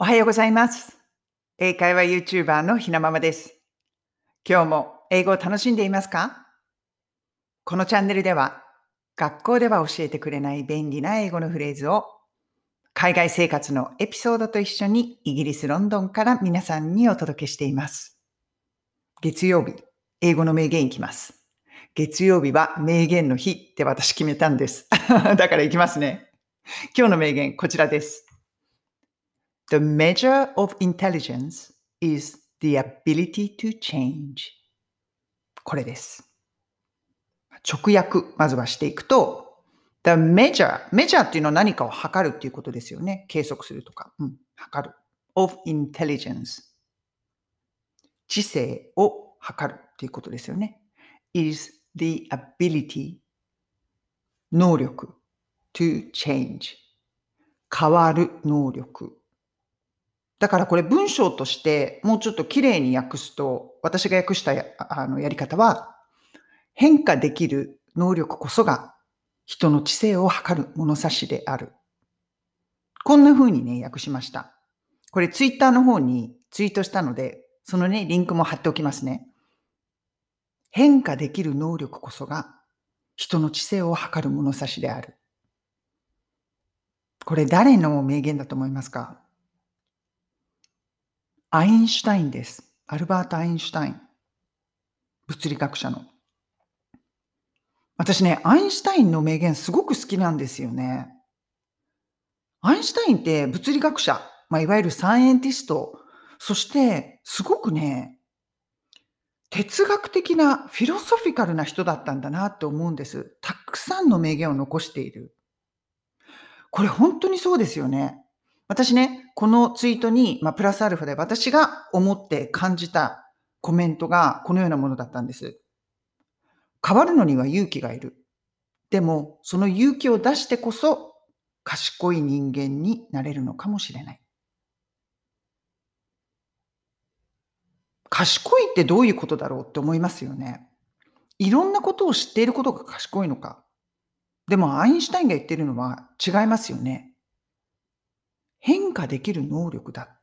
おはようございます。英会話 YouTuber のひなままです。今日も英語を楽しんでいますか？このチャンネルでは学校では教えてくれない便利な英語のフレーズを海外生活のエピソードと一緒にイギリス・ロンドンから皆さんにお届けしています。月曜日、英語の名言いきます。月曜日は名言の日って私決めたんです。だからいきますね。今日の名言こちらです。The measure of intelligence is the ability to change. これです。直訳、まずはしていくと、the measure, measure っていうのは何かを測るっていうことですよね。計測するとか、うん、測る。of intelligence. 知性を測るっていうことですよね。is the ability, 能力 to change. 変わる能力。だからこれ文章としてもうちょっと綺麗に訳すと、私が訳したやあのやり方は、変化できる能力こそが人の知性を測る物差しである。こんな風にね、訳しました。これツイッターの方にツイートしたので、そのね、リンクも貼っておきますね。変化できる能力こそが人の知性を測る物差しである。これ誰の名言だと思いますか？アインシュタインです。アルバート・アインシュタイン。物理学者の。私ね、アインシュタインの名言すごく好きなんですよね。アインシュタインって物理学者、まあ、いわゆるサイエンティスト、そしてすごくね、哲学的なフィロソフィカルな人だったんだなって思うんです。たくさんの名言を残している。これ本当にそうですよね。私ね、このツイートに、まあ、プラスアルファで私が思って感じたコメントがこのようなものだったんです。変わるのには勇気がいる。でも、その勇気を出してこそ賢い人間になれるのかもしれない。賢いってどういうことだろうって思いますよね。いろんなことを知っていることが賢いのか。でも、アインシュタインが言ってるのは違いますよね。化できる能力だ。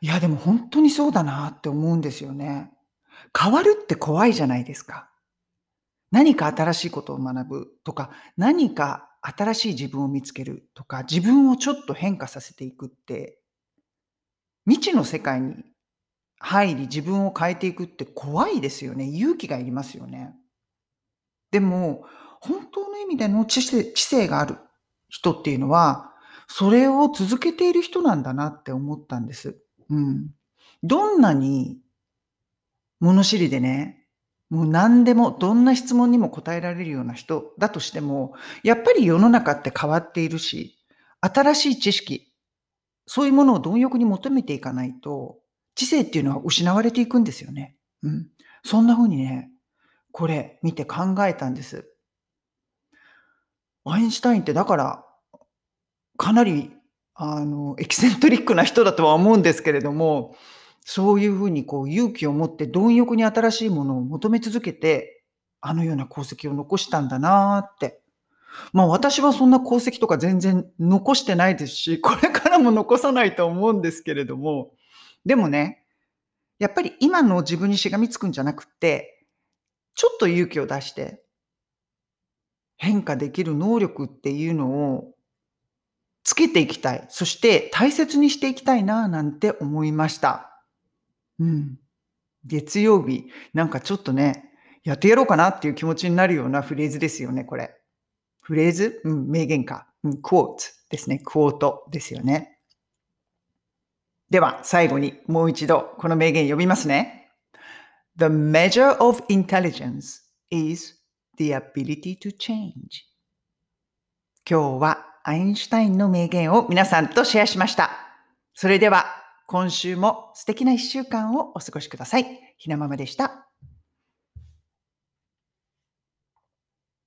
いや、でも本当にそうだなって思うんですよね。変わるって怖いじゃないですか。何か新しいことを学ぶとか、何か新しい自分を見つけるとか、自分をちょっと変化させていくって、未知の世界に入り自分を変えていくって怖いですよね。勇気がいりますよね。でも、本当の意味での知性知性がある人っていうのは、それを続けている人なんだなって思ったんです。うん。どんなに物知りでね、もう何でも、どんな質問にも答えられるような人だとしても、やっぱり世の中って変わっているし、新しい知識、そういうものを貪欲に求めていかないと、知性っていうのは失われていくんですよね。うん。そんな風にね、これ見て考えたんです。アインシュタインってだから、かなり、あの、エキセントリックな人だとは思うんですけれども、そういうふうにこう勇気を持って貪欲に新しいものを求め続けて、あのような功績を残したんだなって。まあ私はそんな功績とか全然残してないですし、これからも残さないと思うんですけれども、でもね、やっぱり今の自分にしがみつくんじゃなくって、ちょっと勇気を出して、変化できる能力っていうのをつけていきたい。そして大切にしていきたいななんて思いました。うん。月曜日、なんかちょっとね、やってやろうかなっていう気持ちになるようなフレーズですよね、これ。フレーズ？うん、名言か。うん、クォートですね。クォートですよね。では、最後にもう一度この名言読みますね。The measure of intelligence is the ability to change. 今日はアインシュタインの名言を皆さんとシェアしました。それでは今週も素敵な一週間をお過ごしください。ひなままでした。